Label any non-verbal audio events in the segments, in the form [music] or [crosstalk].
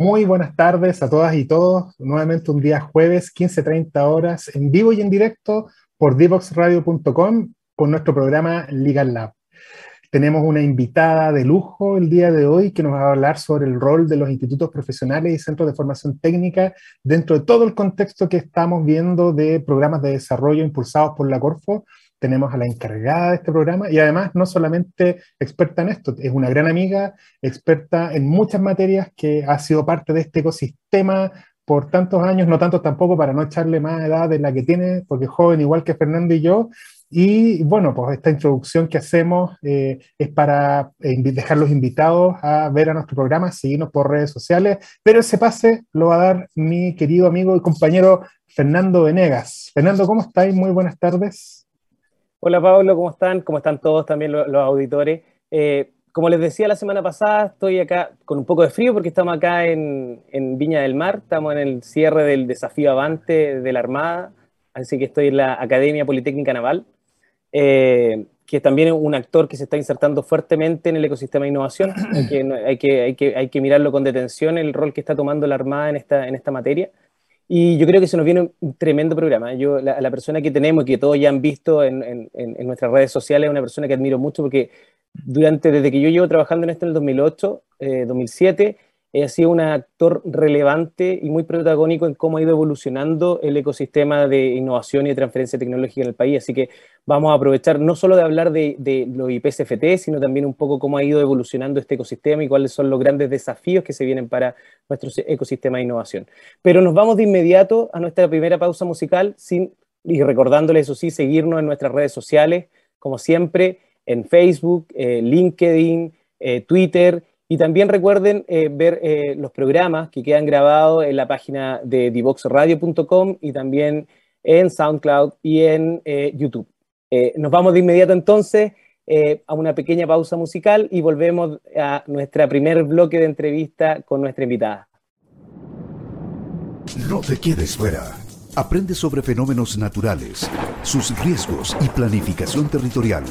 Muy buenas tardes a todas y todos. Nuevamente un día jueves, 15.30 horas, en vivo y en directo por divoxradio.com con nuestro programa Legal Lab. Tenemos una invitada de lujo el día de hoy que nos va a hablar sobre el rol de los institutos profesionales y centros de formación técnica dentro de todo el contexto que estamos viendo de programas de desarrollo impulsados por la Corfo tenemos a la encargada de este programa y además no solamente experta en esto, es una gran amiga, experta en muchas materias que ha sido parte de este ecosistema por tantos años, no tantos tampoco para no echarle más edad de la que tiene, porque joven igual que Fernando y yo. Y bueno, pues esta introducción que hacemos eh, es para eh, dejar los invitados a ver a nuestro programa, seguirnos por redes sociales, pero ese pase lo va a dar mi querido amigo y compañero Fernando Venegas. Fernando, ¿cómo estáis? Muy buenas tardes. Hola Pablo, ¿cómo están? ¿Cómo están todos también los, auditores? Eh, como les decía la semana pasada, estoy acá con un poco de frío porque estamos acá en, Viña del Mar, estamos en el cierre del desafío Avante de la Armada, así que estoy en la Academia Politécnica Naval, eh, que también es un actor que se está insertando fuertemente en el ecosistema de innovación, [clears throat] hay que, hay que, hay que, hay que mirarlo con detención, el rol que está tomando la Armada en esta, en esta materia. Y yo creo que se nos viene un tremendo programa. Yo, la, la persona que tenemos y que todos ya han visto en, en, en, nuestras redes sociales es una persona que admiro mucho porque durante, desde que yo llevo trabajando en esto en el 2008, eh, 2007, ha sido un actor relevante y muy protagónico en cómo ha ido evolucionando el ecosistema de innovación y de transferencia tecnológica en el país. Así que vamos a aprovechar no solo de hablar de, los IPCFT, sino también un poco cómo ha ido evolucionando este ecosistema y cuáles son los grandes desafíos que se vienen para nuestro ecosistema de innovación. Pero nos vamos de inmediato a nuestra primera pausa musical sin, y recordándoles, eso sí, seguirnos en nuestras redes sociales, como siempre, en Facebook, eh, LinkedIn, eh, Twitter y también recuerden eh, ver eh, los programas que quedan grabados en la página de divoxradio.com y también en SoundCloud y en eh, YouTube. nos vamos de inmediato entonces a una pequeña pausa musical y volvemos a nuestro primer bloque de entrevista con nuestra invitada. No te quedes fuera. Aprende sobre fenómenos naturales, sus riesgos y planificación territorial.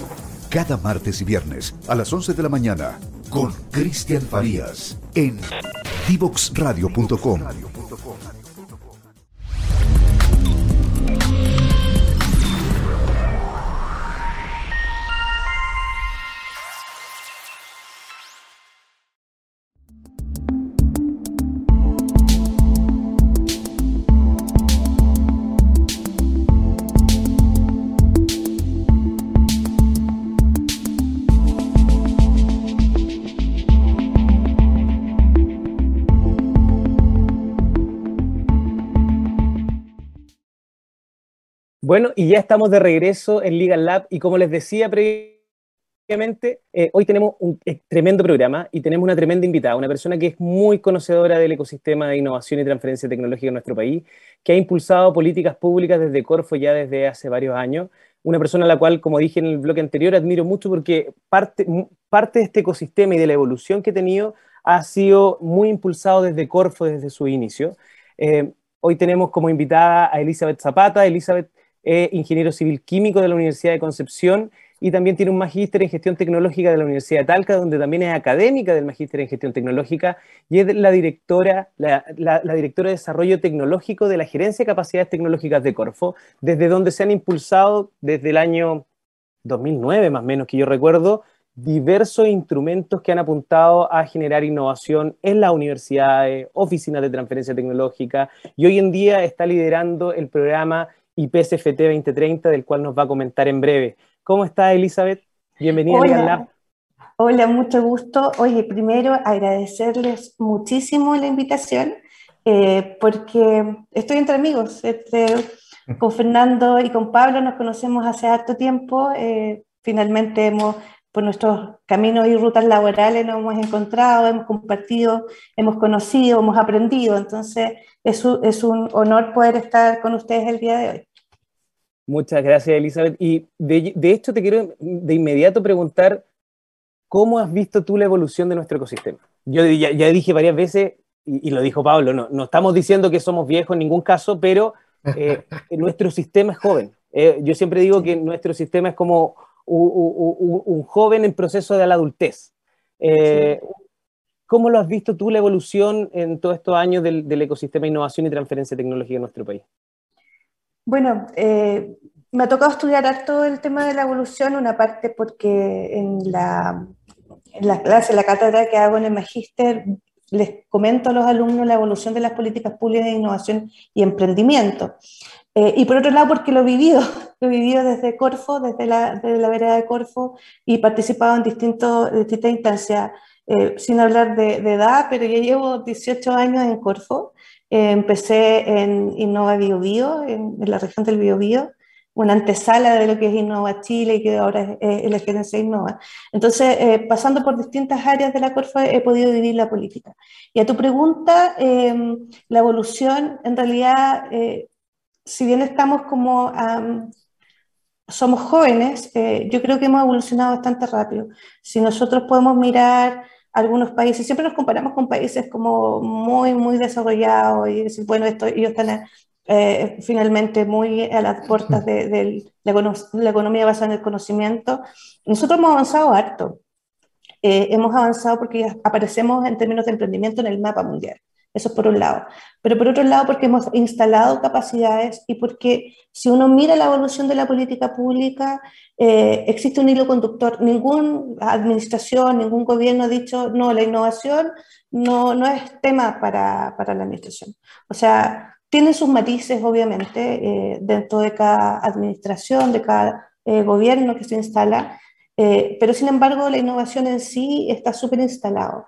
Cada martes y viernes a las 11 de la mañana con Cristian Farías en divoxradio.com. Bueno, y ya estamos de regreso en Legal Lab y como les decía previamente, eh, hoy tenemos un eh, tremendo programa y tenemos una tremenda invitada, una persona que es muy conocedora del ecosistema de innovación y transferencia tecnológica en nuestro país, que ha impulsado políticas públicas desde Corfo ya desde hace varios años, una persona a la cual, como dije en el bloque anterior, admiro mucho porque parte, parte de este ecosistema y de la evolución que ha tenido ha sido muy impulsado desde Corfo desde su inicio. Eh, hoy tenemos como invitada a Elizabeth Zapata. Elizabeth es ingeniero civil químico de la Universidad de Concepción y también tiene un magíster en gestión tecnológica de la Universidad de Talca, donde también es académica del magíster en gestión tecnológica y es la directora, la, directora de desarrollo tecnológico de la Gerencia de Capacidades Tecnológicas de Corfo, desde donde se han impulsado desde el año 2009, más o menos que yo recuerdo, diversos instrumentos que han apuntado a generar innovación en las universidades, oficinas de transferencia tecnológica, y hoy en día está liderando el programa IPSFT 2030, del cual nos va a comentar en breve. ¿Cómo está Elizabeth? Bienvenida Hola. a Lab. Hola, mucho gusto. Oye, primero agradecerles muchísimo la invitación, eh, porque estoy entre amigos. Este, [laughs] con Fernando y con Pablo nos conocemos hace harto tiempo. Eh, finalmente hemos por nuestros caminos y rutas laborales nos hemos encontrado, hemos compartido, hemos conocido, hemos aprendido. Entonces, es un, es un honor poder estar con ustedes el día de hoy. Muchas gracias, Elizabeth. Y de, de hecho, te quiero de inmediato preguntar, ¿cómo has visto tú la evolución de nuestro ecosistema? Yo ya, ya dije varias veces, y, y, lo dijo Pablo, no, no estamos diciendo que somos viejos en ningún caso, pero eh, [laughs] nuestro sistema es joven. Eh, yo siempre digo que nuestro sistema es como un, joven en proceso de la adultez. Eh, ¿Cómo lo has visto tú la evolución en todos estos años del, ecosistema de innovación y transferencia de tecnología en nuestro país? Bueno, me ha tocado estudiar todo el tema de la evolución, una parte porque en la, en la clase, en la cátedra que hago en el magíster, les comento a los alumnos la evolución de las políticas públicas de innovación y emprendimiento. Eh, y por otro lado, porque lo he vivido, [laughs] lo he vivido desde Corfo, desde la, desde la vereda de Corfo, y participado en distintos, distintas instancias, eh, sin hablar de, edad, pero ya llevo 18 años en Corfo. Eh, empecé en Innova Bio, Bio en, en, la región del Bio, Bio una antesala de lo que es Innova Chile y que ahora es, la gerencia Innova. Entonces, eh, pasando por distintas áreas de la Corfa, he podido vivir la política. Y a tu pregunta, em, la evolución, en realidad, eh, si bien estamos como, somos jóvenes, eh, yo creo que hemos evolucionado bastante rápido. Si nosotros podemos mirar algunos países, siempre nos comparamos con países como muy, muy desarrollados y decir, bueno, esto, ellos están eh, finalmente muy a las puertas de, la, economía basada en el conocimiento. Nosotros hemos avanzado harto. Eh, hemos avanzado porque aparecemos en términos de emprendimiento en el mapa mundial. Eso por un lado. Pero por otro lado, porque hemos instalado capacidades y porque si uno mira la evolución de la política pública, eh, existe un hilo conductor. Ninguna administración, ningún gobierno ha dicho, no, la innovación no, no es tema para, para la administración. O sea, tiene sus matices, obviamente, eh, dentro de cada administración, de cada eh, gobierno que se instala, eh, pero sin embargo la innovación en sí está súper instalado.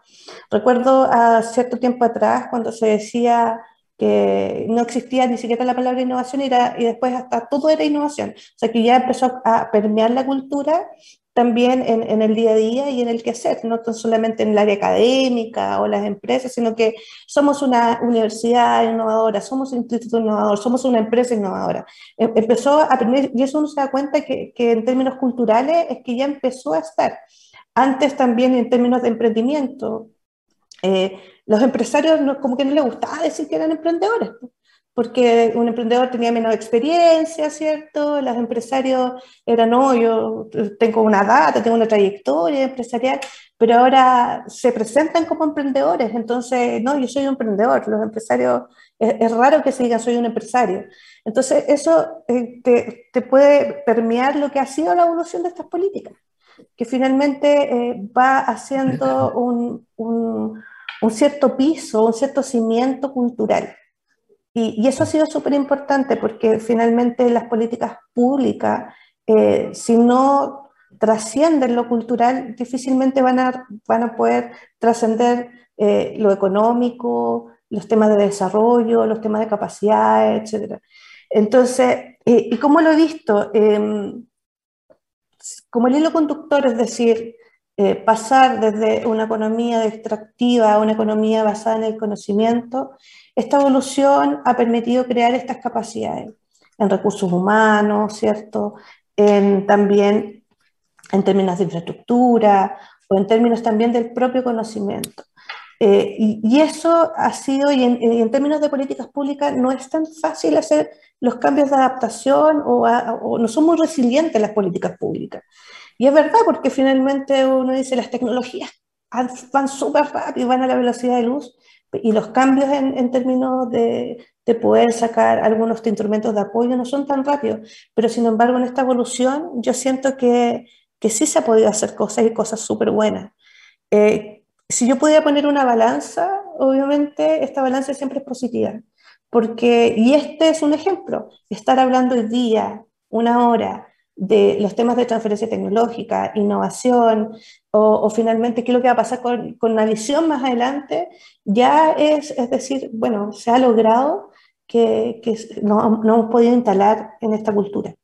Recuerdo a cierto tiempo atrás cuando se decía que no existía ni siquiera la palabra innovación y, y después hasta todo era innovación. O sea que ya empezó a permear la cultura también en, el día a día y en el quehacer, no solamente en el área académica o las empresas, sino que somos una universidad innovadora, somos un instituto innovador, somos una empresa innovadora. Em, empezó a aprender, y eso uno se da cuenta que, que, en términos culturales es que ya empezó a estar. Antes también en términos de emprendimiento, eh, los empresarios como que no les gustaba decir que eran emprendedores porque un emprendedor tenía menos experiencia, ¿cierto? Los empresarios eran, no, yo tengo una data, tengo una trayectoria empresarial, pero ahora se presentan como emprendedores, entonces, no, yo soy un emprendedor, los empresarios, es, raro que se diga soy un empresario. Entonces, eso eh, te, te, puede permear lo que ha sido la evolución de estas políticas, que finalmente eh, va haciendo un, un, un cierto piso, un cierto cimiento cultural. Y, eso ha sido súper importante porque finalmente las políticas públicas, eh, si no trascienden lo cultural, difícilmente van a, van a poder trascender eh, lo económico, los temas de desarrollo, los temas de capacidad, etc. Entonces, ¿y cómo lo he visto? Em, como el hilo conductor, es decir, eh, pasar desde una economía extractiva a una economía basada en el conocimiento, esta evolución ha permitido crear estas capacidades en recursos humanos, ¿cierto? En, también en términos de infraestructura o en términos también del propio conocimiento. Eh, y, eso ha sido, y en, términos de políticas públicas, no es tan fácil hacer los cambios de adaptación o, o no son muy resilientes las políticas públicas. Y es verdad, porque finalmente uno dice, las tecnologías van súper rápido, van a la velocidad de luz, y los cambios en, en términos de, de, poder sacar algunos instrumentos de apoyo no son tan rápidos, pero sin embargo en esta evolución yo siento que, que sí se ha podido hacer cosas y cosas súper buenas. Eh, si yo pudiera poner una balanza, obviamente esta balanza siempre es positiva, porque, y este es un ejemplo, estar hablando hoy día, una hora, de los temas de transferencia tecnológica, innovación, o, finalmente qué es lo que va a pasar con, con la visión más adelante, ya es, es decir, bueno, se ha logrado que, que no, no hemos podido instalar en esta cultura.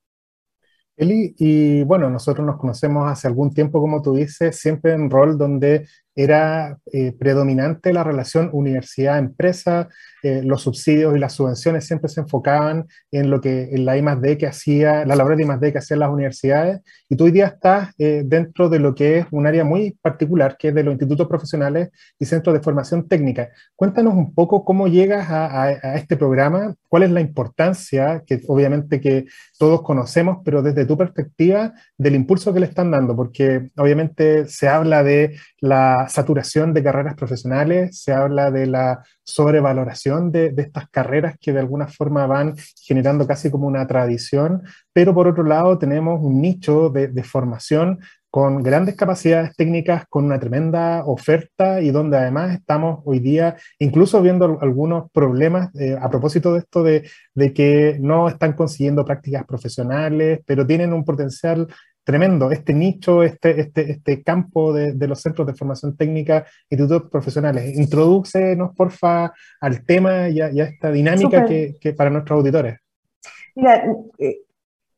Eli, y bueno, nosotros nos conocemos hace algún tiempo, como tú dices, siempre en rol donde era eh, predominante la relación universidad-empresa, eh, los subsidios y las subvenciones siempre se enfocaban en lo que en la I+D que hacía, la labor de I+D que hacían las universidades, y tú hoy día estás eh, dentro de lo que es un área muy particular, que es de los institutos profesionales y centros de formación técnica. Cuéntanos un poco cómo llegas a, a este programa, cuál es la importancia, que obviamente que todos conocemos, pero desde tu perspectiva, del impulso que le están dando, porque obviamente se habla de la saturación de carreras profesionales, se habla de la sobrevaloración de, estas carreras que de alguna forma van generando casi como una tradición, pero por otro lado tenemos un nicho de, formación con grandes capacidades técnicas, con una tremenda oferta y donde además estamos hoy día incluso viendo algunos problemas eh, a propósito de esto de, de, que no están consiguiendo prácticas profesionales, pero tienen un potencial tremendo. Este nicho, este, este, este campo de, de los centros de formación técnica, institutos profesionales. Introdúcenos, porfa, al tema y a, esta dinámica que, que, para nuestros auditores. Mira, eh,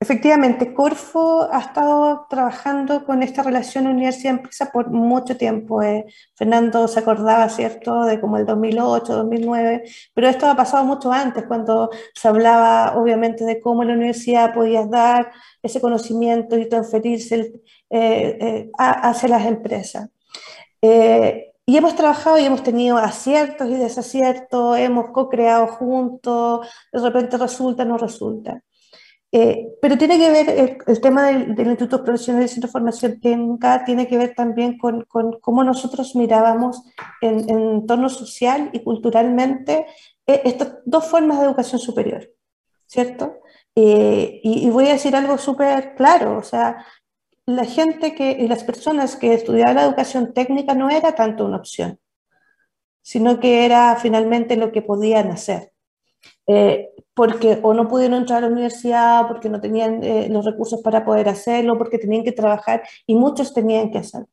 Efectivamente, Corfo ha estado trabajando con esta relación universidad-empresa por mucho tiempo. Eh. Fernando se acordaba, ¿cierto?, de como el 2008, 2009, pero esto ha pasado mucho antes, cuando se hablaba, obviamente, de cómo la universidad podía dar ese conocimiento y transferirse eh, eh, hacia las empresas. y hemos trabajado y hemos tenido aciertos y desaciertos, hemos co-creado juntos, de repente resulta, no resulta. Eh, pero tiene que ver, el, tema del, Instituto Profesional de Centro de Formación Técnica tiene que ver también con, con cómo nosotros mirábamos en, en entorno social y culturalmente eh, estas dos formas de educación superior, ¿cierto? Eh, y, y, voy a decir algo súper claro, o sea, la gente que, y las personas que estudiaban la educación técnica no era tanto una opción, sino que era finalmente lo que podían hacer. Eh, porque o no pudieron entrar a la universidad, porque no tenían eh, los recursos para poder hacerlo, porque tenían que trabajar y muchos tenían que hacerlo.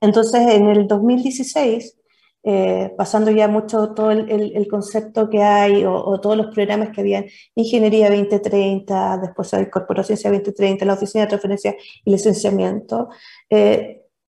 Entonces, en el 2016, eh, pasando ya mucho todo el, el, concepto que hay o, todos los programas que habían, Ingeniería 2030, después incorporó Ciencia 2030, la Oficina de Referencia y Licenciamiento,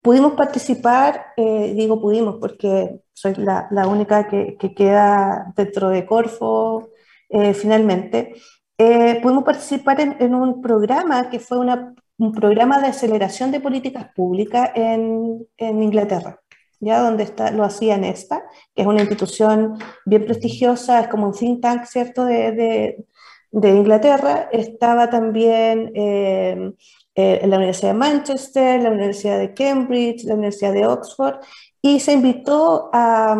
pudimos participar, digo pudimos porque soy la, la única que, que, queda dentro de Corfo, eh, finalmente, eh, pudimos participar en, un programa que fue un programa de aceleración de políticas públicas en, en Inglaterra, ya donde está, lo hacía Nesta, que es una institución bien prestigiosa, es como un think tank, ¿cierto?, de, Inglaterra. Estaba también eh, en la Universidad de Manchester, la Universidad de Cambridge, la Universidad de Oxford, y se invitó a,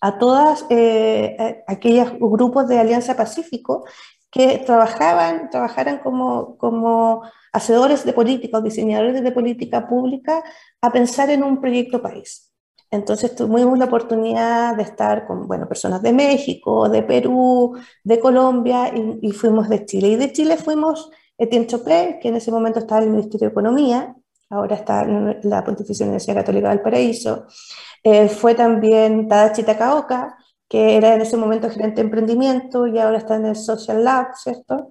a todas eh, aquellos grupos de Alianza Pacífico que trabajaban, trabajaran como, como hacedores de política o diseñadores de política pública a pensar en un proyecto país. Entonces tuvimos la oportunidad de estar con bueno, personas de México, de Perú, de Colombia y, fuimos de Chile. Y de Chile fuimos Etienne Chopé, que en ese momento estaba en el Ministerio de Economía, ahora está en la Pontificia Universidad Católica del Paraíso. Eh, fue también Tadachi Takaoka, que era en ese momento gerente de emprendimiento y ahora está en el Social Lab, ¿cierto?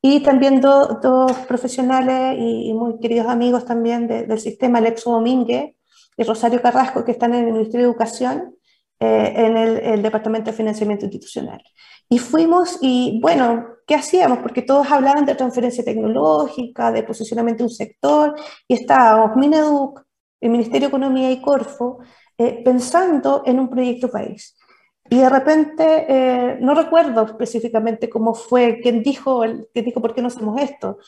Y también dos profesionales y, muy queridos amigos también del sistema, Alexo Domínguez y Rosario Carrasco, que están en el Ministerio de Educación, eh, en el, el, Departamento de Financiamiento Institucional. Y fuimos y, bueno, ¿qué hacíamos? Porque todos hablaban de transferencia tecnológica, de posicionamiento de un sector, y estábamos Mineduc, el Ministerio de Economía y Corfo, eh, pensando en un proyecto país. Y de repente, eh, no recuerdo específicamente cómo fue, quién dijo, quién dijo por qué no hacemos esto,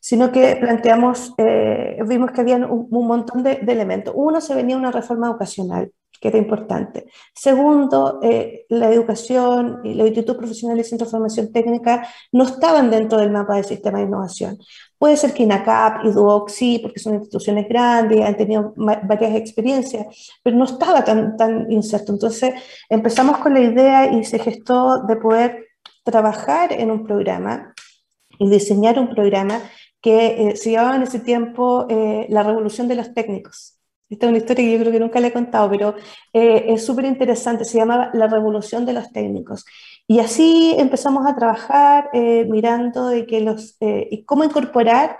sino que planteamos, eh, vimos que había un, montón de, de, elementos. Uno, se venía una reforma educacional que era importante. Segundo, eh, la educación y los institutos profesionales y centros de formación técnica no estaban dentro del mapa del sistema de innovación. Puede ser que INACAP y DUOC sí, porque son instituciones grandes, han tenido varias experiencias, pero no estaba tan, tan inserto. Entonces empezamos con la idea y se gestó de poder trabajar en un programa y diseñar un programa que eh, se llamaba en ese tiempo eh, la revolución de los técnicos. Esta es una historia que yo creo que nunca le he contado, pero eh, es súper interesante. Se llamaba La Revolución de los Técnicos. Y así empezamos a trabajar eh, mirando de que los, eh, y cómo incorporar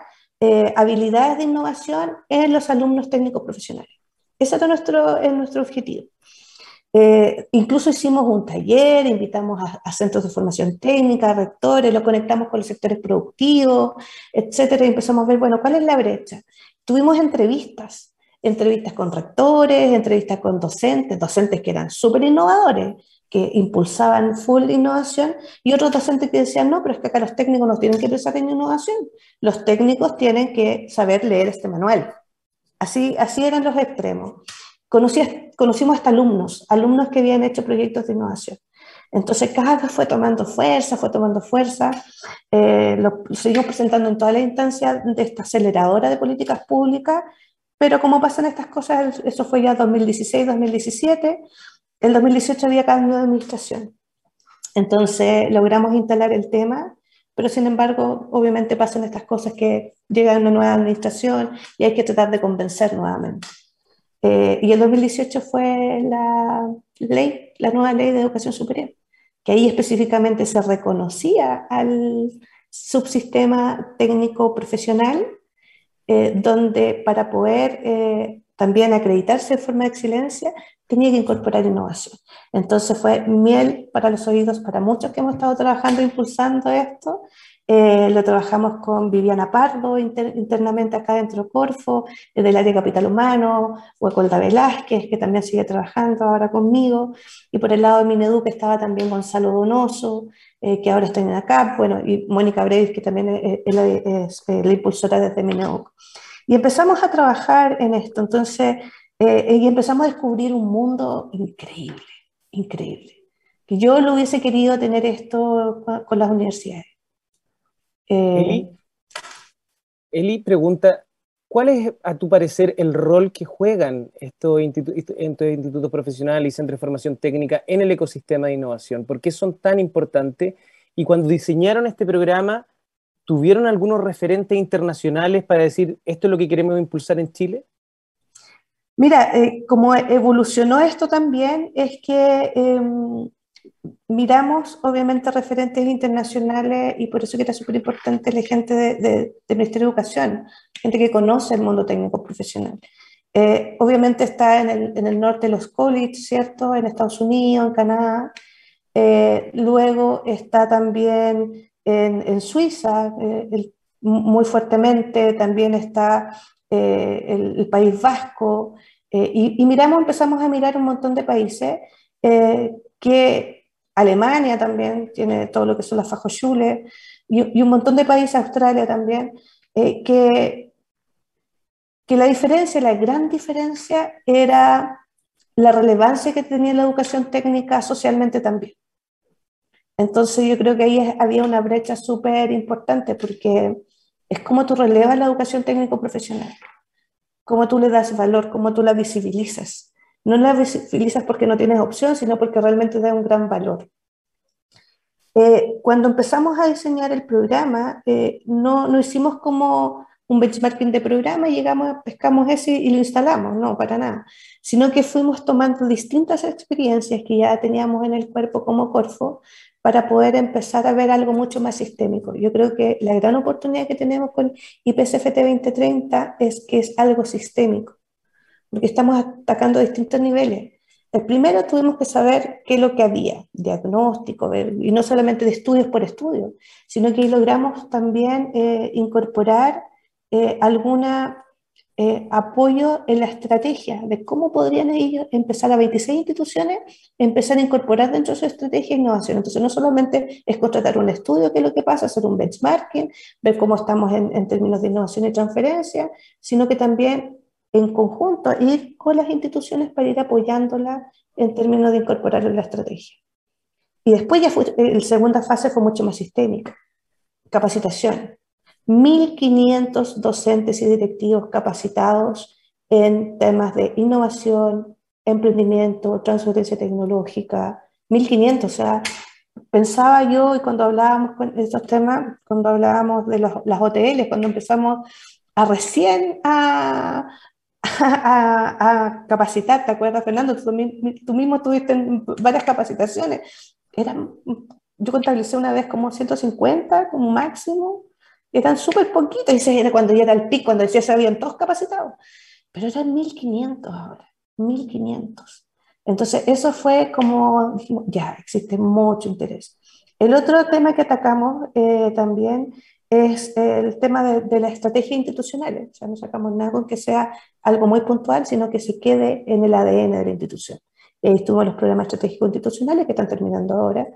habilidades de innovación en los alumnos técnicos profesionales. Ese era nuestro, nuestro objetivo. Eh, incluso hicimos un taller, invitamos a, centros de formación técnica, a rectores, lo conectamos con los sectores productivos, etcétera, y empezamos a ver, bueno, ¿cuál es la brecha? Tuvimos entrevistas, entrevistas con rectores, entrevistas con docentes, docentes que eran súper innovadores, que impulsaban full innovación, y otros docentes que decían, no, pero es que acá los técnicos no tienen que pensar en innovación, los técnicos tienen que saber leer este manual. Así, así eran los extremos. Conocí, conocimos hasta alumnos, alumnos que habían hecho proyectos de innovación. Entonces cada vez fue tomando fuerza, fue tomando fuerza. Eh, lo seguimos presentando en toda la instancia de esta aceleradora de políticas públicas, pero como pasan estas cosas, eso fue ya 2016, 2017, el 2018 había cambio de administración. Entonces logramos instalar el tema, pero sin embargo, obviamente pasan estas cosas que llega una nueva administración y hay que tratar de convencer nuevamente. Eh, y el 2018 fue la ley, la nueva ley de educación superior, que ahí específicamente se reconocía al subsistema técnico profesional, eh, donde para poder eh, también acreditarse de forma de excelencia tenía que incorporar innovación. Entonces fue miel para los oídos para muchos que hemos estado trabajando, impulsando esto, eh, lo trabajamos con Viviana Pardo internamente acá dentro de Corfo, eh, del área de capital humano, Huecolda Velázquez, que también sigue trabajando ahora conmigo, y por el lado de Minedu, que estaba también Gonzalo Donoso, eh, que ahora está en ACAP, bueno, y Mónica Brevis, que también es, la impulsora desde Minedu. Y empezamos a trabajar en esto, entonces, y empezamos a descubrir un mundo increíble, increíble. Que yo lo hubiese querido tener esto con las universidades eh, Eli, pregunta, ¿cuál es, a tu parecer, el rol que juegan estos, institutos profesionales y centros de formación técnica en el ecosistema de innovación? ¿Por qué son tan importantes? Y cuando diseñaron este programa, ¿tuvieron algunos referentes internacionales para decir, esto es lo que queremos impulsar en Chile? Mira, eh, como evolucionó esto también, es que em, miramos obviamente referentes internacionales y por eso que era súper importante la gente de, de, Ministerio de Educación, gente que conoce el mundo técnico profesional. Eh, obviamente está en el, norte los colleges, ¿cierto? En Estados Unidos, en Canadá. Eh, luego está también en, en Suiza, eh, muy fuertemente, también está el, el, País Vasco. Y, y, miramos, empezamos a mirar un montón de países que Alemania también tiene todo lo que son las Fachhochschule y, y un montón de países, Australia también, eh, que, que la diferencia, la gran diferencia era la relevancia que tenía la educación técnica socialmente también. Entonces yo creo que ahí había una brecha súper importante porque es como tú relevas la educación técnico profesional, cómo tú le das valor, cómo tú la visibilizas no la visibilizas porque no tienes opción, sino porque realmente da un gran valor. Eh, cuando empezamos a diseñar el programa, eh, no, no, hicimos como un benchmarking de programa y llegamos, pescamos ese y lo instalamos, no, para nada, sino que fuimos tomando distintas experiencias que ya teníamos en el cuerpo como Corfo para poder empezar a ver algo mucho más sistémico. Yo creo que la gran oportunidad que tenemos con IPCFT 2030 es que es algo sistémico porque estamos atacando distintos niveles. El primero tuvimos que saber qué es lo que había, diagnóstico, y no solamente de estudios por estudio, sino que logramos también eh, incorporar eh, algún eh, apoyo en la estrategia de cómo podrían ellos empezar a 26 instituciones, empezar a incorporar dentro de su estrategia innovación. Entonces, no solamente es contratar un estudio, que es lo que pasa, hacer un benchmarking, ver cómo estamos en, en términos de innovación y transferencia, sino que también en conjunto, ir con las instituciones para ir apoyándola en términos de incorporarlo en la estrategia. Y después ya fue, la segunda fase fue mucho más sistémica, capacitación. 1.500 docentes y directivos capacitados en temas de innovación, emprendimiento, transferencia tecnológica, 1.500, o sea, pensaba yo y cuando hablábamos con estos temas, cuando hablábamos de las OTL, cuando empezamos a recién [laughs] a, a, capacitar, ¿te acuerdas, Fernando? Tú, mismo tuviste varias capacitaciones. Eran, yo contabilicé una vez como 150 como máximo, eran súper poquitas, y era cuando ya era el pico, cuando decía se habían todos capacitados, pero eran 1500 ahora. 1500. Entonces, eso fue como, dijimos, ya, existe mucho interés. El otro tema que atacamos eh, también es el tema de, de la estrategia institucional. O sea, no sacamos nada con que sea algo muy puntual, sino que se quede en el ADN de la institución. Y ahí estuvo los programas estratégicos institucionales que están terminando ahora.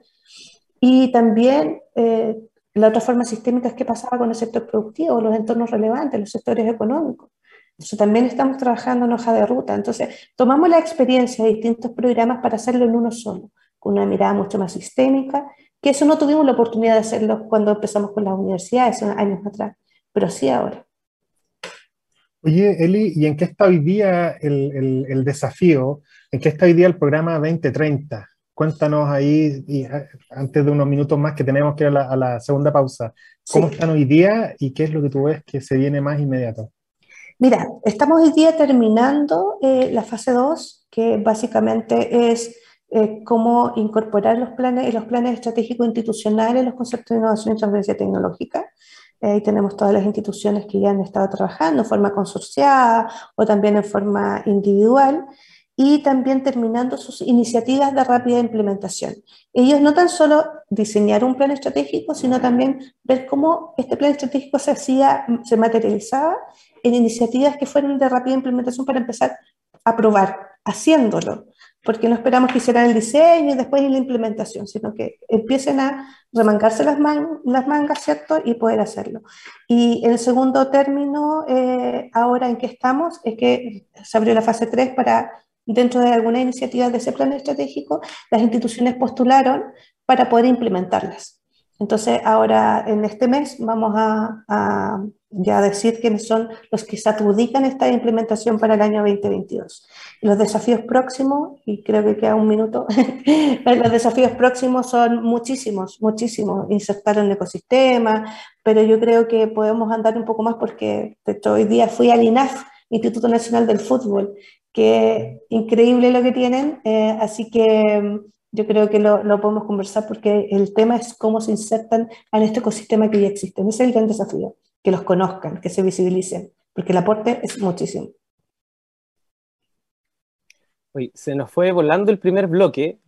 Y también eh, la otra forma sistémica es qué pasaba con el sector productivo, los entornos relevantes, los sectores económicos. Entonces también estamos trabajando en hoja de ruta. Entonces tomamos la experiencia de distintos programas para hacerlo en uno solo, con una mirada mucho más sistémica que eso no tuvimos la oportunidad de hacerlo cuando empezamos con las universidades, años atrás, pero sí ahora. Oye, Eli, ¿y en qué está hoy día el, el, desafío? ¿En qué está hoy día el programa 2030? Cuéntanos ahí, y eh, antes de unos minutos más que tenemos que ir a la, a la segunda pausa, ¿cómo están hoy día y qué es lo que tú ves que se viene más inmediato? Mira, estamos hoy día terminando eh, la fase 2, que básicamente es eh, cómo incorporar los planes, los planes estratégicos institucionales, los conceptos de innovación y transferencia tecnológica. Ahí tenemos todas las instituciones que ya han estado trabajando en forma consorciada o también en forma individual y también terminando sus iniciativas de rápida implementación. Ellos no tan solo diseñar un plan estratégico, sino también ver cómo este plan estratégico se hacía, se materializaba en iniciativas que fueron de rápida implementación para empezar a probar, haciéndolo porque no esperamos que hicieran el diseño y después la implementación, sino que empiecen a remangarse las, las mangas, ¿cierto? Y poder hacerlo. Y el segundo término, eh, ahora en que estamos, es que se abrió la fase 3 para, dentro de alguna iniciativa de ese plan estratégico, las instituciones postularon para poder implementarlas. Entonces, ahora en este mes vamos a, a ya decir quiénes son los que se adjudican esta implementación para el año 2022. Los desafíos próximos, y creo que queda un minuto, [laughs] los desafíos próximos son muchísimos, muchísimos. Insertar en el ecosistema, pero yo creo que podemos andar un poco más porque de hoy día fui al INAF, Instituto Nacional del Fútbol, que increíble lo que tienen, eh, así que mm, yo creo que lo, podemos conversar porque el tema es cómo se insertan en este ecosistema que ya existe. Ese es el gran desafío que los conozcan, que se visibilicen, porque el aporte es muchísimo. Hoy se nos fue volando el primer bloque,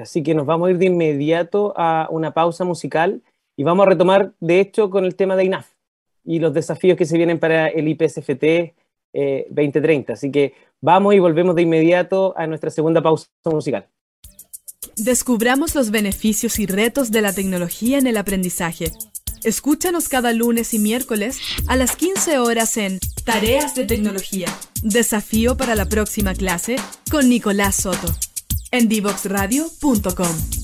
así que nos vamos a ir de inmediato a una pausa musical y vamos a retomar, de hecho, con el tema de INAF y los desafíos que se vienen para el IPSFT 2030. Eh, así que vamos y volvemos de inmediato a nuestra segunda pausa musical. Descubramos los beneficios y retos de la tecnología en el aprendizaje Escúchanos cada lunes y miércoles a las 15 horas en Tareas de Tecnología. Desafío para la próxima clase con Nicolás Soto en divoxradio.com.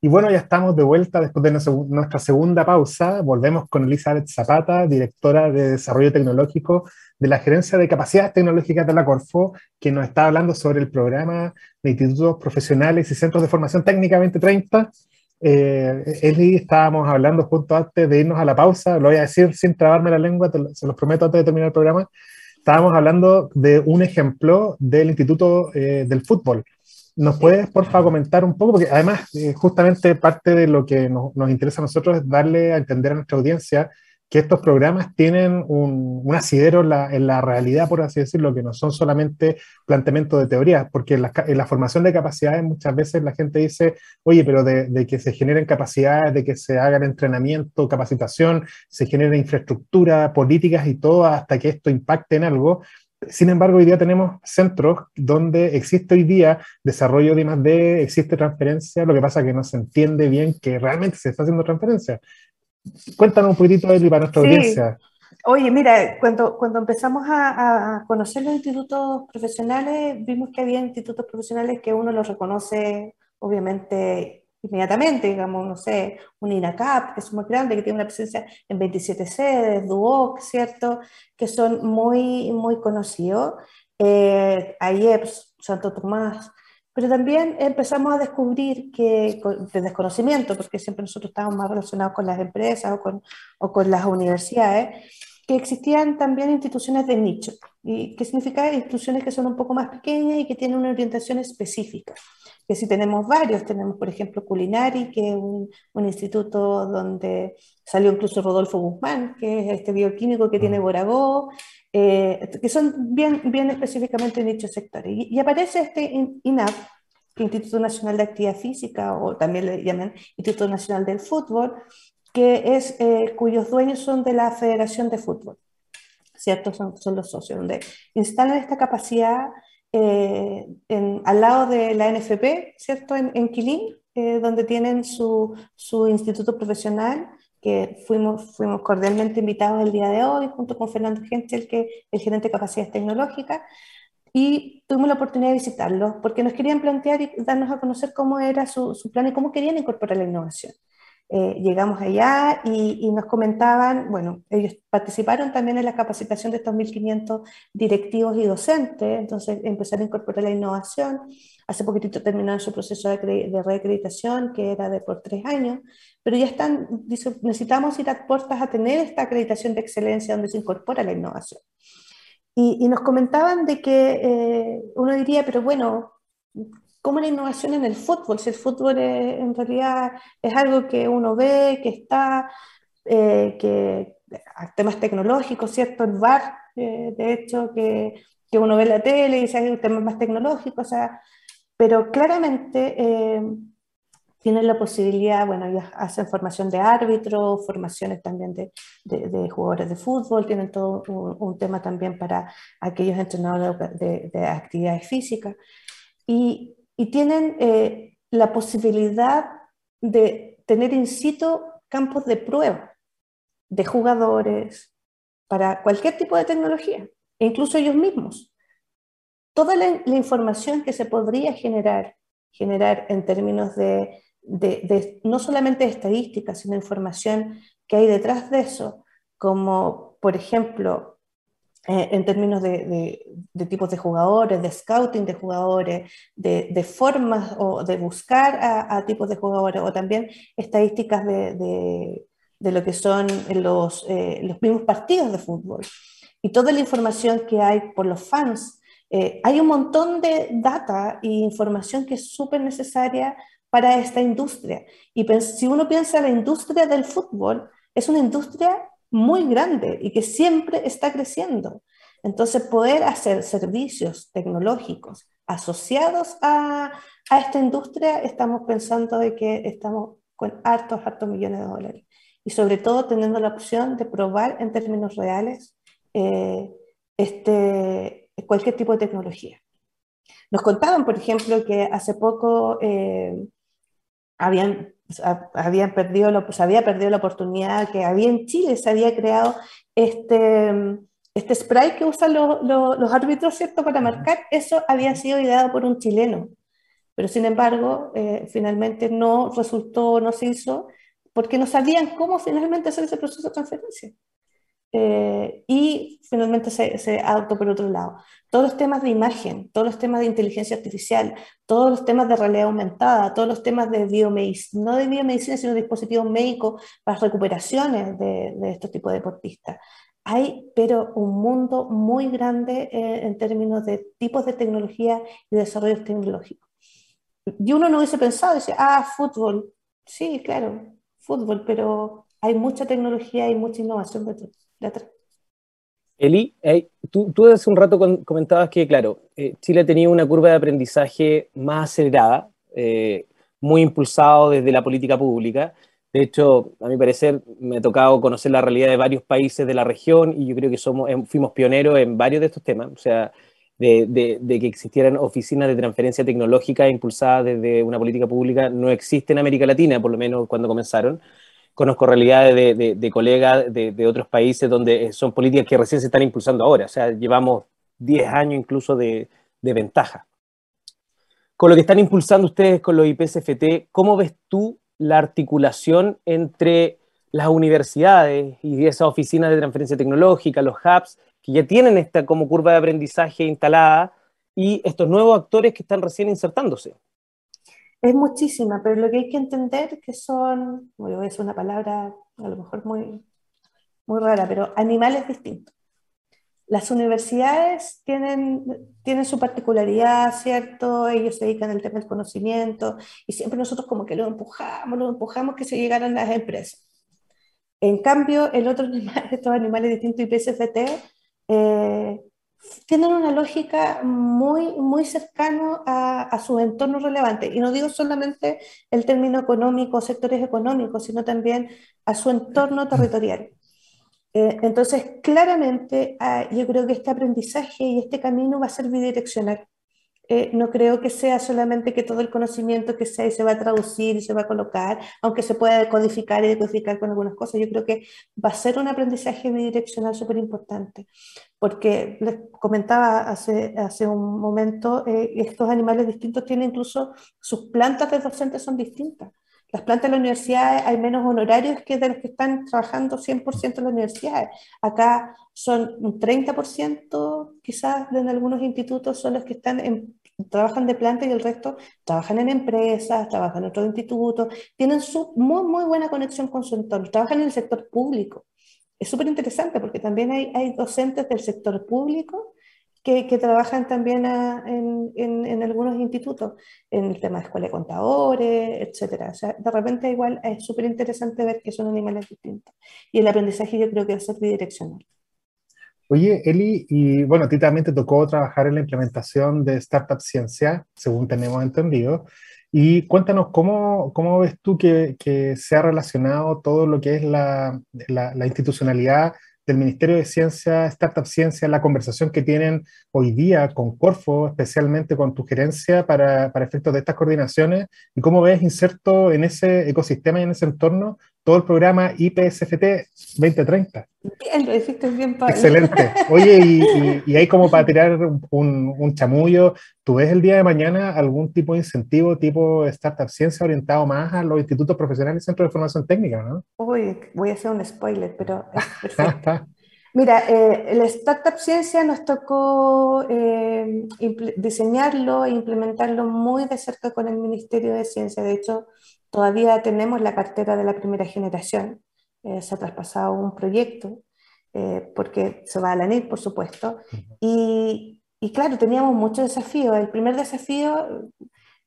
Y bueno, ya estamos de vuelta después de nuestra segunda pausa. Volvemos con Elizabeth Zapata, directora de Desarrollo Tecnológico de la Gerencia de Capacidades Tecnológicas de la Corfo, que nos está hablando sobre el programa de institutos profesionales y centros de formación técnica 2030. Eh, Eli, estábamos hablando junto antes de irnos a la pausa, lo voy a decir sin trabarme la lengua, se los prometo antes de terminar el programa. Estábamos hablando de un ejemplo del Instituto eh, del Fútbol, ¿Nos puedes, por favor, comentar un poco? Porque además, eh, justamente parte de lo que nos, nos, interesa a nosotros es darle a entender a nuestra audiencia que estos programas tienen un, un asidero en la, en la, realidad, por así decirlo, que no son solamente planteamientos de teoría, porque en la, en la, formación de capacidades muchas veces la gente dice, oye, pero de, de, que se generen capacidades, de que se hagan entrenamiento, capacitación, se genere infraestructura, políticas y todo hasta que esto impacte en algo, sin embargo, hoy día tenemos centros donde existe hoy día desarrollo de I+.D., existe transferencia, lo que pasa es que no se entiende bien que realmente se está haciendo transferencia. Cuéntanos un poquitito, Eli, para nuestra audiencia. Oye, mira, cuando, cuando empezamos a, a, conocer los institutos profesionales, vimos que había institutos profesionales que uno los reconoce, obviamente, inmediatamente, digamos, no sé, un INACAP, que es muy grande, que tiene una presencia en 27 sedes, DUOC, ¿cierto? Que son muy, muy conocidos. eh, IEPS, Santo Tomás, pero también empezamos a descubrir que, de desconocimiento, porque siempre nosotros estábamos más relacionados con las empresas o con, o con las universidades, que existían también instituciones de nicho. ¿Y qué significa? Instituciones que son un poco más pequeñas y que tienen una orientación específica. Que si tenemos varios, tenemos por ejemplo Culinari, que es un, un instituto donde salió incluso Rodolfo Guzmán, que es este bioquímico que tiene mm. Boragó, eh, que son bien, bien específicamente nichos sectores. Y, y aparece este INAP, Instituto Nacional de Actividad Física, o también le llaman Instituto Nacional del Fútbol, que es, eh, cuyos dueños son de la Federación de Fútbol, ¿cierto? Son, son los socios, donde instalan esta capacidad eh, en, al lado de la NFP, ¿cierto? En, en Quilín, eh, donde tienen su, su, instituto profesional, que fuimos, fuimos cordialmente invitados el día de hoy, junto con Fernando Gentel, que el gerente de capacidades tecnológicas, y tuvimos la oportunidad de visitarlo, porque nos querían plantear y darnos a conocer cómo era su, su plan y cómo querían incorporar la innovación. Eh, llegamos allá y, nos comentaban, bueno, ellos participaron también en la capacitación de estos 1.500 directivos y docentes, entonces empezaron a incorporar la innovación. Hace poquitito terminaron su proceso de, de reacreditación, que era de por tres años, pero ya están, necesitamos ir a puertas a tener esta acreditación de excelencia donde se incorpora la innovación. Y, nos comentaban de que eh, uno diría, pero bueno, como la innovación en el fútbol, si el fútbol en realidad es algo que uno ve, que está, eh, que temas tecnológicos, ¿cierto? El VAR, eh, de hecho, que, que, uno ve en la tele y dice hay temas más tecnológicos, o sea, pero claramente eh, tienen la posibilidad, bueno, ellos hacen formación de árbitro, formaciones también de, de, jugadores de fútbol, tienen todo un, tema también para aquellos entrenadores de, de actividades físicas. Y, y tienen eh, la posibilidad de tener in situ campos de prueba de jugadores para cualquier tipo de tecnología, e incluso ellos mismos. Toda la, información que se podría generar, generar en términos de, no solamente estadísticas, sino información que hay detrás de eso, como por ejemplo eh, en términos de, tipos de jugadores, de scouting de jugadores, de, formas o de buscar a, tipos de jugadores, o también estadísticas de, lo que son los, eh, los mismos partidos de fútbol. Y toda la información que hay por los fans. Eh, hay un montón de data e información que es súper necesaria para esta industria. Y si uno piensa en la industria del fútbol, es una industria muy grande y que siempre está creciendo. Entonces, poder hacer servicios tecnológicos asociados a, a esta industria, estamos pensando de que estamos con hartos, hartos millones de dólares. Y sobre todo teniendo la opción de probar en términos reales eh, este, cualquier tipo de tecnología. Nos contaban, por ejemplo, que hace poco eh, habían habían perdido, se había perdido la oportunidad que había en Chile, se había creado este, este spray que usan los árbitros, ¿cierto?, para marcar, eso había sido ideado por un chileno. Pero sin embargo, eh, finalmente no resultó, no se hizo, porque no sabían cómo finalmente hacer ese proceso de transferencia. Eh, y finalmente se, se, adoptó por otro lado. Todos los temas de imagen, todos los temas de inteligencia artificial, todos los temas de realidad aumentada, todos los temas de biomedicina, no de biomedicina, sino de dispositivos médicos para recuperaciones de, de estos tipos de deportistas. Hay, pero un mundo muy grande eh, en términos de tipos de tecnología y desarrollos tecnológicos. Y uno no hubiese pensado, dice, ah, fútbol. Sí, claro, fútbol, pero hay mucha tecnología y mucha innovación detrás. Eli, tú, hace un rato comentabas que, claro, eh, Chile tenía una curva de aprendizaje más acelerada, eh, muy impulsado desde la política pública. De hecho, a mi parecer, me ha tocado conocer la realidad de varios países de la región y yo creo que somos, em, fuimos pioneros en varios de estos temas. O sea, de, de, que existieran oficinas de transferencia tecnológica impulsadas desde una política pública no existe en América Latina, por lo menos cuando comenzaron conozco realidades de, colegas de, otros países donde son políticas que recién se están impulsando ahora, o sea, llevamos 10 años incluso de, ventaja. Con lo que están impulsando ustedes con los IPSFT, ¿cómo ves tú la articulación entre las universidades y esas oficinas de transferencia tecnológica, los hubs, que ya tienen esta como curva de aprendizaje instalada y estos nuevos actores que están recién insertándose? Es muchísima, pero lo que hay que entender que son, es una palabra a lo mejor muy, muy rara, pero animales distintos. Las universidades tienen, tienen su particularidad, ¿cierto? Ellos se dedican al tema del conocimiento y siempre nosotros como que lo empujamos, lo empujamos que se llegaran las empresas. En cambio, el otro [laughs] animal, estos animales distintos eh, tienen una lógica muy, muy cercana a, a su entorno relevante. Y no digo solamente el término económico, sectores económicos, sino también a su entorno territorial. Eh, entonces, claramente, ah, yo creo que este aprendizaje y este camino va a ser bidireccional. Eh, no creo que sea solamente que todo el conocimiento que sea se va a traducir y se va a colocar, aunque se pueda decodificar y decodificar con algunas cosas. Yo creo que va a ser un aprendizaje bidireccional súper importante, porque les comentaba hace, hace un momento, eh, estos animales distintos tienen incluso sus plantas de docentes son distintas. Las plantas de la universidad hay menos honorarios que de los que están trabajando 100% en las universidades. Acá son un 30% quizás en algunos institutos son los que están en, trabajan de planta y el resto trabajan en empresas, trabajan en otros institutos, tienen su muy, muy buena conexión con su entorno, trabajan en el sector público. Es súper interesante porque también hay, hay docentes del sector público que, trabajan también en, en, algunos institutos, en el tema de escuela de contadores, etc. O sea, de repente igual es súper interesante ver que son animales distintos. Y el aprendizaje yo creo que va a ser bidireccional. Oye, Eli, y bueno, a ti también te tocó trabajar en la implementación de Startup Ciencia, según tenemos entendido. Y cuéntanos, ¿cómo, cómo ves tú que, se ha relacionado todo lo que es la, la, la institucionalidad del Ministerio de Ciencia, Startup Ciencia, la conversación que tienen hoy día con Corfo, especialmente con tu gerencia para, para efectos de estas coordinaciones, y cómo ves inserto en ese ecosistema y en ese entorno todo el programa IPSFT 2030. Bien, lo dijiste bien, Pablo. Excelente. [laughs] Oye, y, y, ahí como para tirar un, un, chamullo, ¿tú ves el día de mañana algún tipo de incentivo tipo Startup Ciencia orientado más a los institutos profesionales y centros de formación técnica, no? Uy, voy a hacer un spoiler, pero es perfecto. [laughs] Mira, eh, la Startup Ciencia nos tocó eh, diseñarlo e implementarlo muy de cerca con el Ministerio de Ciencia. De hecho, Todavía tenemos la cartera de la primera generación, eh, se ha traspasado un proyecto, eh, porque se va a la NIT, por supuesto, y, y, claro, teníamos muchos desafíos. El primer desafío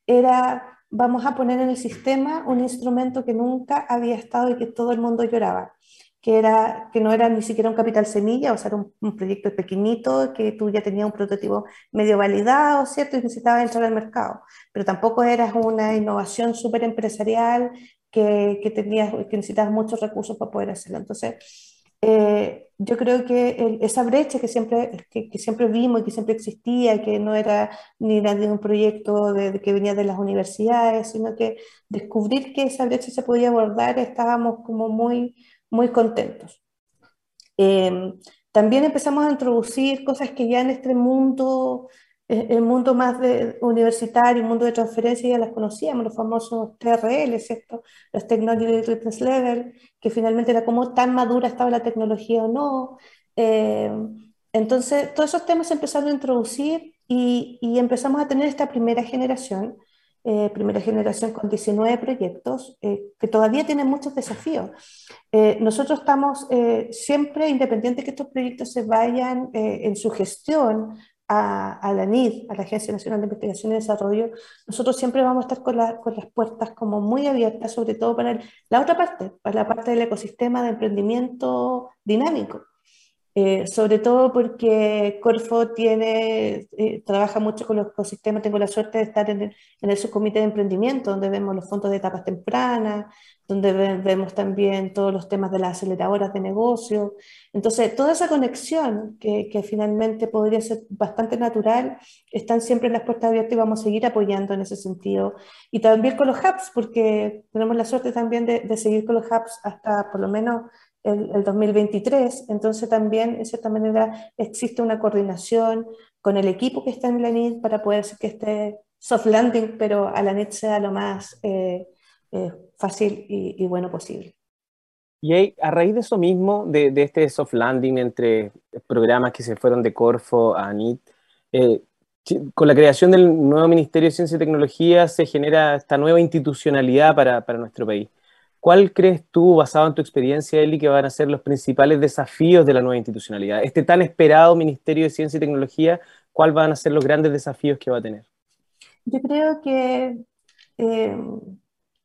era, vamos a poner en el sistema un instrumento que nunca había estado y que todo el mundo lloraba que, era, que no era ni siquiera un capital semilla, o sea, era un, proyecto pequeñito, que tú ya tenías un prototipo medio validado, ¿cierto? Y necesitabas entrar al mercado, pero tampoco eras una innovación súper empresarial que, que, tenías, que necesitabas muchos recursos para poder hacerlo. Entonces, eh, yo creo que esa brecha que siempre, que, que, siempre vimos y que siempre existía, que no era ni de un proyecto de, que venía de las universidades, sino que descubrir que esa brecha se podía abordar, estábamos como muy muy contentos. Em, también empezamos a introducir cosas que ya en este mundo, eh, el mundo más de, universitario, el mundo de transferencia, ya las conocíamos, los famosos TRL, ¿cierto? Los Technology Readiness Level, que finalmente era cómo tan madura estaba la tecnología o no. Em, entonces, todos esos temas se empezaron a introducir y, y empezamos a tener esta primera generación eh, primera generación con 19 proyectos eh, que todavía tienen muchos desafíos. Eh, nosotros estamos siempre, independiente que estos proyectos se vayan en su gestión a, a, la NID, a la Agencia Nacional de Investigación y Desarrollo, nosotros siempre vamos a estar con, con las puertas como muy abiertas, sobre todo para la otra parte, para la parte del ecosistema de emprendimiento dinámico. Eh, sobre todo porque Corfo tiene, eh, trabaja mucho con los ecosistemas. Tengo la suerte de estar en el, en el, subcomité de emprendimiento, donde vemos los fondos de etapas tempranas, donde vemos también todos los temas de las aceleradoras de negocio. Entonces, toda esa conexión que, finalmente podría ser bastante natural, están siempre en las puertas abiertas y vamos a seguir apoyando en ese sentido. Y también con los hubs, porque tenemos la suerte también de, de seguir con los hubs hasta por lo menos el, 2023, entonces también, de cierta manera, existe una coordinación con el equipo que está en la NIT para poder hacer que este soft landing, pero a la NIT sea lo más eh, eh, fácil y, bueno posible. Y a raíz de eso mismo, de, este soft landing entre programas que se fueron de Corfo a NIT, eh, con la creación del nuevo Ministerio de Ciencia y Tecnología se genera esta nueva institucionalidad para, para nuestro país. ¿Cuál crees tú, basado en tu experiencia, Eli, que van a ser los principales desafíos de la nueva institucionalidad? Este tan esperado Ministerio de Ciencia y Tecnología, ¿cuáles van a ser los grandes desafíos que va a tener? Yo creo que eh,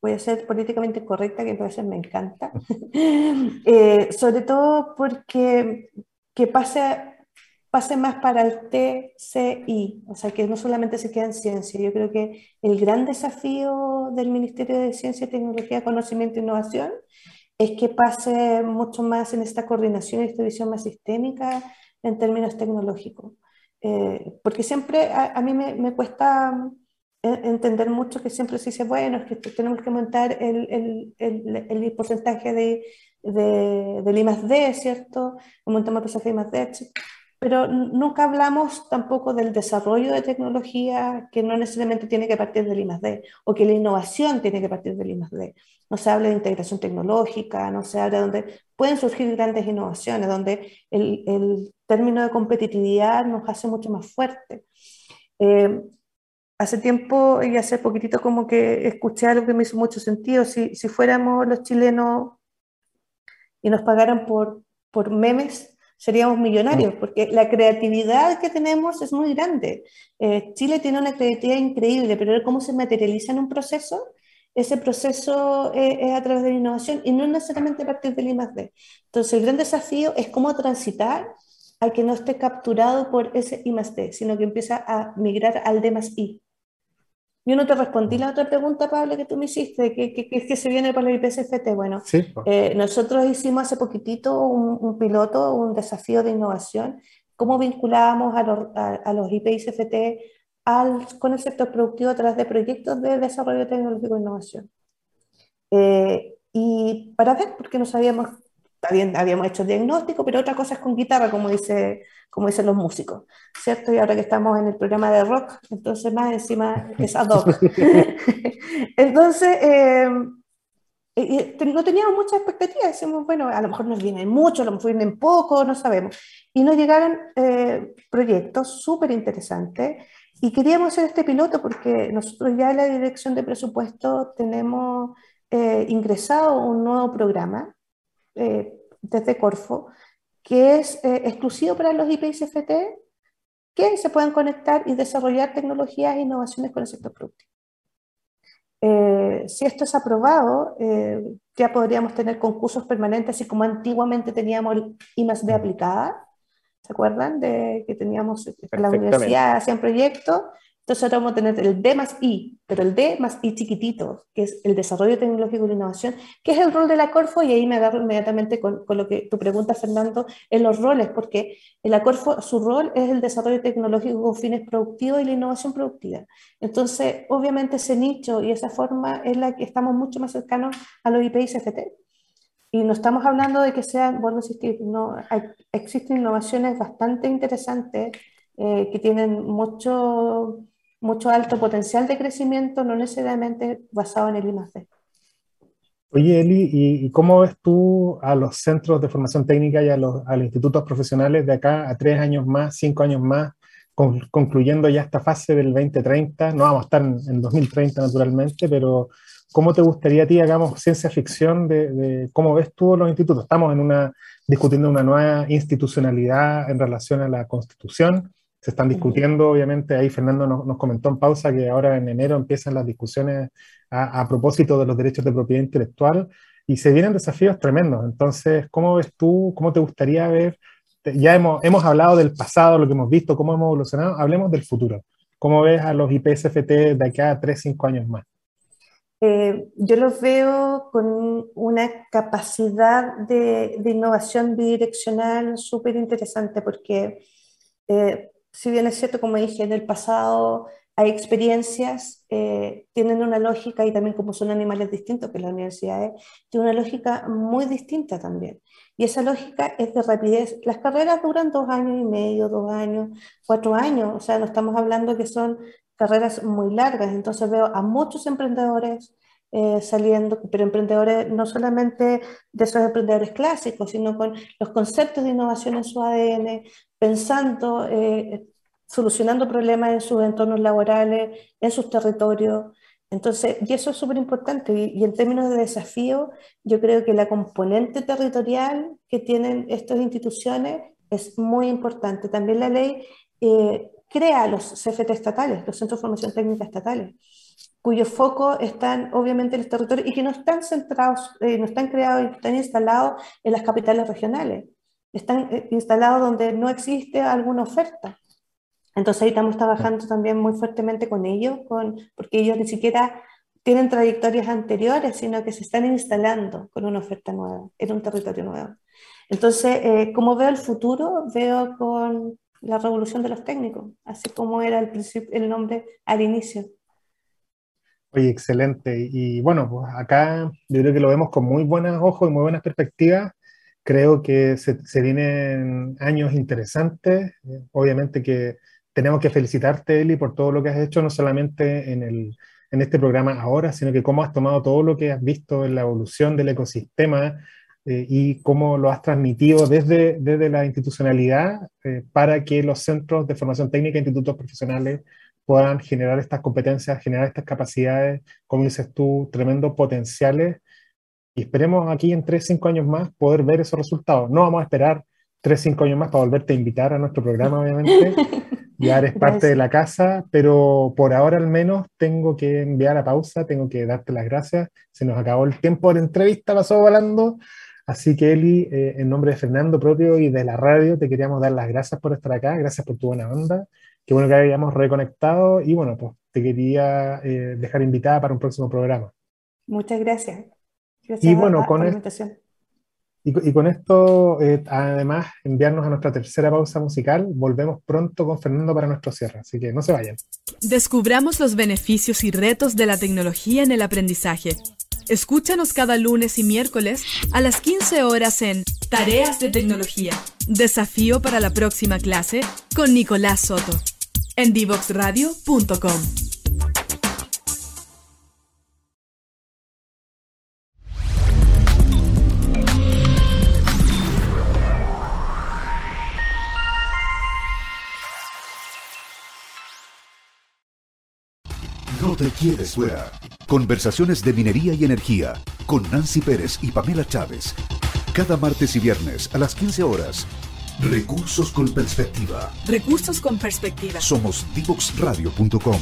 voy a ser políticamente correcta, que a me encanta, [laughs] eh, sobre todo porque que pase, pase más para el TCI, o sea, que no solamente se queda en ciencia. Yo creo que el gran desafío del Ministerio de Ciencia, Tecnología, Conocimiento e Innovación es que pase mucho más en esta coordinación y esta visión más sistémica en términos tecnológicos. Eh, porque siempre a, mí me, me cuesta entender mucho que siempre se dice, bueno, es que tenemos que aumentar el, el, el, porcentaje de, de, del I+D, ¿cierto? Aumentamos el porcentaje de I+D, pero nunca hablamos tampoco del desarrollo de tecnología que no necesariamente tiene que partir del I+D o que la innovación tiene que partir del I+D. No se habla de integración tecnológica, no se habla de donde pueden surgir grandes innovaciones, donde el, el término de competitividad nos hace mucho más fuerte. Eh, hace tiempo y hace poquitito como que escuché algo que me hizo mucho sentido. Si, si fuéramos los chilenos y nos pagaran por, por memes, seríamos millonarios, porque la creatividad que tenemos es muy grande. Eh, Chile tiene una creatividad increíble, pero cómo se materializa en un proceso, ese proceso eh, es a través de la innovación y no necesariamente a partir del I+.D. Entonces, el gran desafío es cómo transitar a que no esté capturado por ese I+.D., sino que empieza a migrar al D más I. Yo no te respondí la otra pregunta, Pablo, que tú me hiciste, que, que, que, se viene para el IPSFT. Bueno, eh, nosotros hicimos hace poquitito un, piloto, un desafío de innovación, cómo vinculábamos a los, a, los IPSFT al, con el sector productivo a través de proyectos de desarrollo tecnológico e innovación. Eh, y para ver, porque no sabíamos bien, habíamos hecho diagnóstico, pero otra cosa es con guitarra, como, dice, como dicen los músicos, ¿cierto? Y ahora que estamos en el programa de rock, entonces más encima es ad hoc. [laughs] entonces, eh, no teníamos muchas expectativas, decimos, bueno, a lo mejor nos vienen mucho, a lo mejor vienen poco, no sabemos. Y nos llegaron eh, proyectos súper interesantes y queríamos hacer este piloto porque nosotros ya en la dirección de presupuesto tenemos eh, ingresado un nuevo programa eh, desde Corfo, que es eh, exclusivo para los IPICFT, que se pueden conectar y desarrollar tecnologías e innovaciones con el sector productivo. Eh, si esto es aprobado, ya podríamos tener concursos permanentes, así como antiguamente teníamos el I+D aplicada, ¿se acuerdan? De que teníamos la universidad hacían proyectos, entonces ahora vamos a tener el D más I, pero el D más I chiquitito, que es el desarrollo tecnológico y la innovación, que es el rol de la Corfo, y ahí me agarro inmediatamente con, con, lo que tu pregunta, Fernando, en los roles, porque la Corfo su rol es el desarrollo tecnológico con fines productivos y la innovación productiva. Entonces, obviamente ese nicho y esa forma es la que estamos mucho más cercanos a los IPI CFT. Y no estamos hablando de que sean, bueno, no, existen innovaciones bastante interesantes eh, que tienen mucho mucho alto potencial de crecimiento, no necesariamente basado en el I+.D. Oye, Eli, ¿y, cómo ves tú a los centros de formación técnica y a los, a los institutos profesionales de acá a tres años más, cinco años más, concluyendo ya esta fase del 2030? No vamos a estar en, 2030 naturalmente, pero ¿cómo te gustaría a ti hagamos ciencia ficción de, de, cómo ves tú los institutos? Estamos en una, discutiendo una nueva institucionalidad en relación a la constitución se están discutiendo, obviamente, ahí Fernando nos, comentó en pausa que ahora en enero empiezan las discusiones a, propósito de los derechos de propiedad intelectual y se vienen desafíos tremendos. Entonces, ¿cómo ves tú, cómo te gustaría ver? Ya hemos, hemos hablado del pasado, lo que hemos visto, cómo hemos evolucionado, hablemos del futuro. ¿Cómo ves a los IPSFT de aquí a 3, 5 años más? Eh, yo los veo con una capacidad de, de innovación bidireccional súper interesante porque eh, si bien es cierto, como dije, en el pasado hay experiencias, eh, tienen una lógica y también como son animales distintos que las universidades, tiene una lógica muy distinta también. Y esa lógica es de rapidez. Las carreras duran dos años y medio, dos años, cuatro años, o sea, no estamos hablando que son carreras muy largas. Entonces veo a muchos emprendedores eh, saliendo, pero emprendedores no solamente de esos emprendedores clásicos, sino con los conceptos de innovación en su ADN, pensando, eh, solucionando problemas en sus entornos laborales, en sus territorios. Entonces, y eso es súper importante. Y, en términos de desafío, yo creo que la componente territorial que tienen estas instituciones es muy importante. También la ley eh, crea los CFT estatales, los Centros de Formación Técnica Estatales cuyos focos están obviamente en el territorio y que no están centrados, eh, no están creados, están instalados en las capitales regionales, están eh, instalados donde no existe alguna oferta. Entonces ahí estamos trabajando también muy fuertemente con ellos, con, porque ellos ni siquiera tienen trayectorias anteriores, sino que se están instalando con una oferta nueva, en un territorio nuevo. Entonces, eh, como veo el futuro, veo con la revolución de los técnicos, así como era el, el nombre al inicio. Oye, excelente. Y bueno, pues acá yo creo que lo vemos con muy buenos ojos y muy buenas perspectivas. Creo que se, vienen años interesantes. Obviamente que tenemos que felicitarte, Eli, por todo lo que has hecho, no solamente en, el, en este programa ahora, sino que cómo has tomado todo lo que has visto en la evolución del ecosistema eh, y cómo lo has transmitido desde, desde la institucionalidad eh, para que los centros de formación técnica, institutos profesionales, puedan generar estas competencias, generar estas capacidades, como dices tú, tremendos potenciales. Y esperemos aquí en 3, 5 años más poder ver esos resultados. No vamos a esperar 3, 5 años más para volverte a invitar a nuestro programa, obviamente. [laughs] Ya eres parte de la casa, pero por ahora al menos tengo que enviar a pausa, tengo que darte las gracias. Se nos acabó el tiempo de la entrevista, pasó volando. Así que Eli, eh, en nombre de Fernando propio y de la radio, te queríamos dar las gracias por estar acá, gracias por tu buena onda Qué bueno que hayamos reconectado y bueno, pues te quería eh, dejar invitada para un próximo programa. Muchas gracias. y bueno, con, la invitación. Y, con esto, eh, además, enviarnos a nuestra tercera pausa musical. Volvemos pronto con Fernando para nuestro cierre, así que no se vayan. Descubramos los beneficios y retos de la tecnología en el aprendizaje. Escúchanos cada lunes y miércoles a las 15 horas en Tareas de Tecnología. Desafío para la próxima clase con Nicolás Soto en divoxradio.com. No te quieres fuera. Conversaciones de minería y energía con Nancy Pérez y Pamela Chávez. Cada martes y viernes a las 15 horas Recursos con perspectiva. Recursos con perspectiva. Somos divoxradio.com.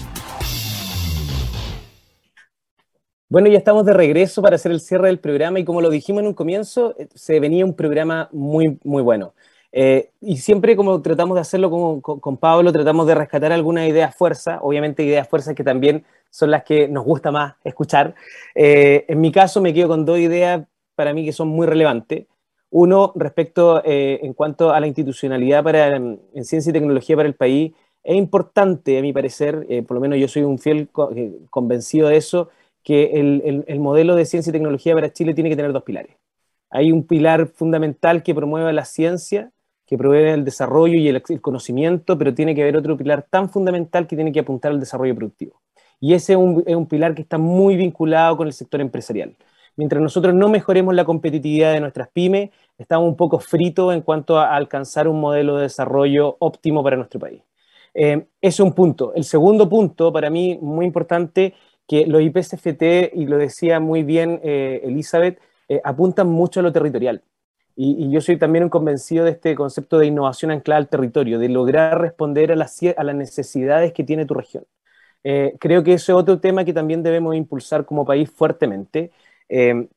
Bueno, ya estamos de regreso para hacer el cierre del programa y como lo dijimos en un comienzo, eh, se venía un programa muy, muy bueno. Eh, y siempre como tratamos de hacerlo con, con, Pablo, tratamos de rescatar algunas ideas fuerza, obviamente ideas fuerza que también son las que nos gusta más escuchar. Eh, en mi caso me quedo con dos ideas para mí que son muy relevantes. Uno, respecto eh, en cuanto a la institucionalidad para, en, ciencia y tecnología para el país, es importante, a mi parecer, eh, por lo menos yo soy un fiel eh, convencido de eso, que el, modelo de ciencia y tecnología para Chile tiene que tener dos pilares. Hay un pilar fundamental que promueva la ciencia, que promueve el desarrollo y el, conocimiento, pero tiene que haber otro pilar tan fundamental que tiene que apuntar al desarrollo productivo. Y ese es un pilar que está muy vinculado con el sector empresarial mientras nosotros no mejoremos la competitividad de nuestras pymes, estamos un poco fritos en cuanto a alcanzar un modelo de desarrollo óptimo para nuestro país. Eh, ese es un punto. El segundo punto, para mí, muy importante, que los IPCFT, y lo decía muy bien eh, Elizabeth, eh, apuntan mucho a lo territorial. Y, yo soy también un convencido de este concepto de innovación anclada al territorio, de lograr responder a las, a las necesidades que tiene tu región. creo que ese es otro tema que también debemos impulsar como país fuertemente. Em,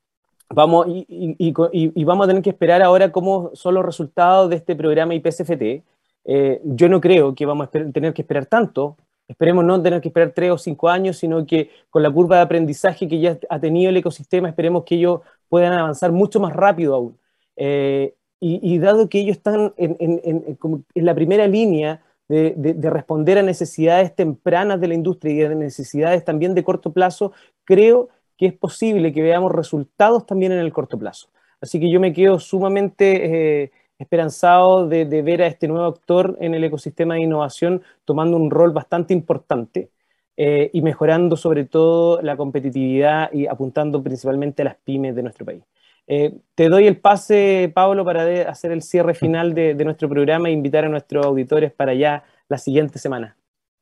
vamos, y, vamos a tener que esperar ahora cómo son los resultados de este programa IPSFT. Eh, yo no creo que vamos a tener que esperar tanto. Esperemos no tener que esperar tres o cinco años, sino que con la curva de aprendizaje que ya ha tenido el ecosistema, esperemos que ellos puedan avanzar mucho más rápido aún. Eh, y, dado que ellos están en, la primera línea de, de, responder a necesidades tempranas de la industria y de necesidades también de corto plazo, creo que es posible que veamos resultados también en el corto plazo. Así que yo me quedo sumamente eh, esperanzado de, ver a este nuevo actor en el ecosistema de innovación tomando un rol bastante importante. eh, y mejorando sobre todo la competitividad y apuntando principalmente a las pymes de nuestro país. Eh, te doy el pase, Pablo, para hacer el cierre final de, nuestro programa e invitar a nuestros auditores para ya la siguiente semana.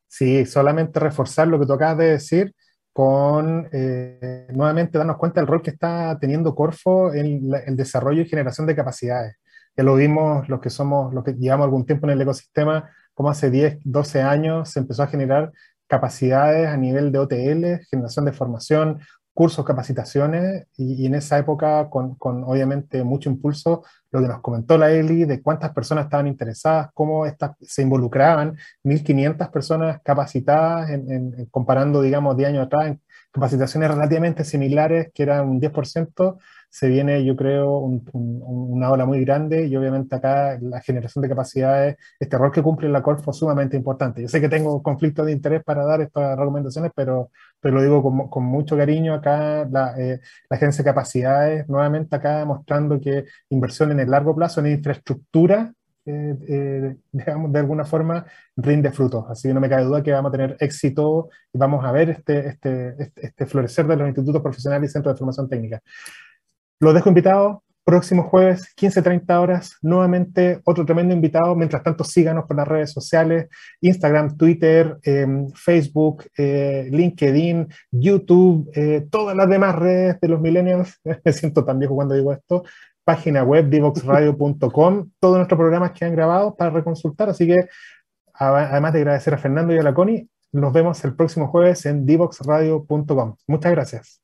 Sí, solamente reforzar lo que tú de decir con eh, nuevamente darnos cuenta del rol que está teniendo Corfo en el desarrollo y generación de capacidades. Ya lo vimos los que somos, los que llevamos algún tiempo en el ecosistema, como hace 10, 12 años se empezó a generar capacidades a nivel de OTL, generación de formación, cursos, capacitaciones, y, en esa época, con, con, obviamente mucho impulso, lo que nos comentó la Eli, de cuántas personas estaban interesadas, cómo estas se involucraban, 1.500 personas capacitadas, en, comparando, digamos, 10 años atrás, en capacitaciones relativamente similares, que eran un 10%, se viene, yo creo, una ola muy grande y obviamente acá la generación de capacidades, este rol que cumple la Corfo es sumamente importante. Yo sé que tengo conflicto de interés para dar estas recomendaciones, pero, pero lo digo con, con mucho cariño acá, la, eh, agencia de capacidades, nuevamente acá mostrando que inversión en el largo plazo en infraestructura eh, eh, digamos, de alguna forma rinde frutos. Así que no me cabe duda que vamos a tener éxito y vamos a ver este, este, este, este florecer de los institutos profesionales y centros de formación técnica. Los dejo invitados. Próximo jueves, 15.30 horas, nuevamente otro tremendo invitado. Mientras tanto, síganos por las redes sociales, Instagram, Twitter, em, Facebook, eh, LinkedIn, YouTube, eh, todas las demás redes de los millennials. [laughs] Me siento tan viejo cuando digo esto. Página web, divoxradio.com. Todos nuestros programas que han grabado para reconsultar. Así que, además de agradecer a Fernando y a la Connie, nos vemos el próximo jueves en divoxradio.com. Muchas gracias.